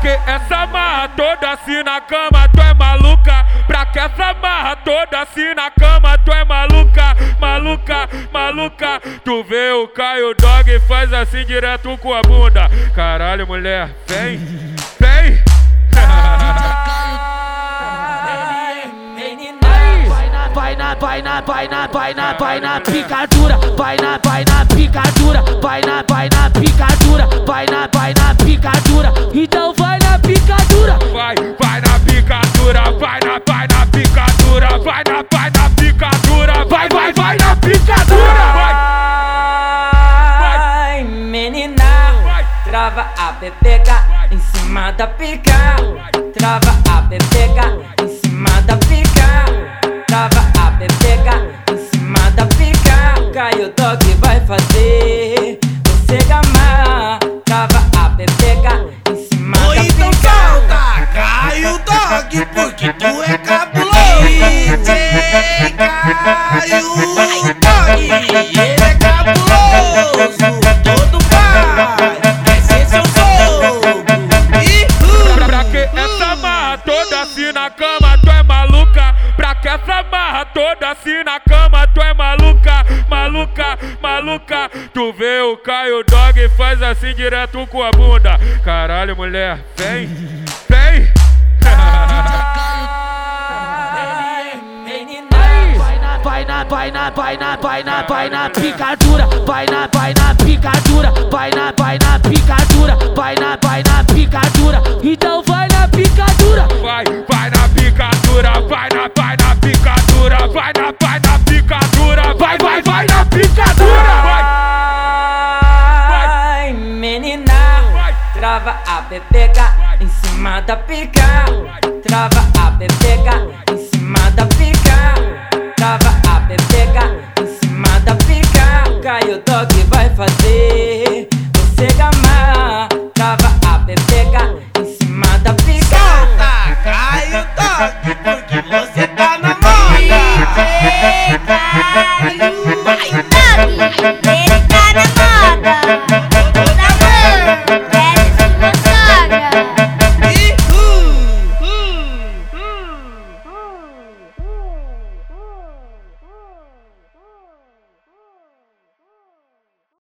que essa marra toda assim na cama, tu é maluca? Pra que essa marra toda assim na cama, tu é maluca? Maluca, maluca. Tu vê o Caio Dog e faz assim direto com a bunda. Caralho, mulher, vem, vem. vai na, vai na, vai na, vai na, picadura, vai na, vai na picadura, vai na, vai na picadura, vai na, vai na picadura. Então trava a pepeca em cima da pica. Trava a pepeca em cima da pica. Trava a pepeca em cima da pica. Caio Dog vai fazer você gamar. Trava a pepeca em cima Ou da então pica. solta Caio Dog, porque tu é cama, tu é maluca? Pra que essa marra toda assim na cama, tu é maluca? Maluca, maluca. Tu vê o Caio Dog e faz assim direto com a bunda. Caralho, mulher, vem, vem. Vai na, vai na, vai na, vai na, vai na picadura, vai na, vai na picadura, vai na, vai na picadura, vai na, vai na picadura. Então vai na, picadura, vai na, vai na picadura, vai, vai, vai na picadura. Vai, Vai, menina, trava a pepeca em cima da pica. Trava a pepeca em cima da pica. Trava a pepeca em cima da pica. Caio Dog vai fazer